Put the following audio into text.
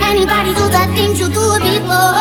Anybody do the things you do before.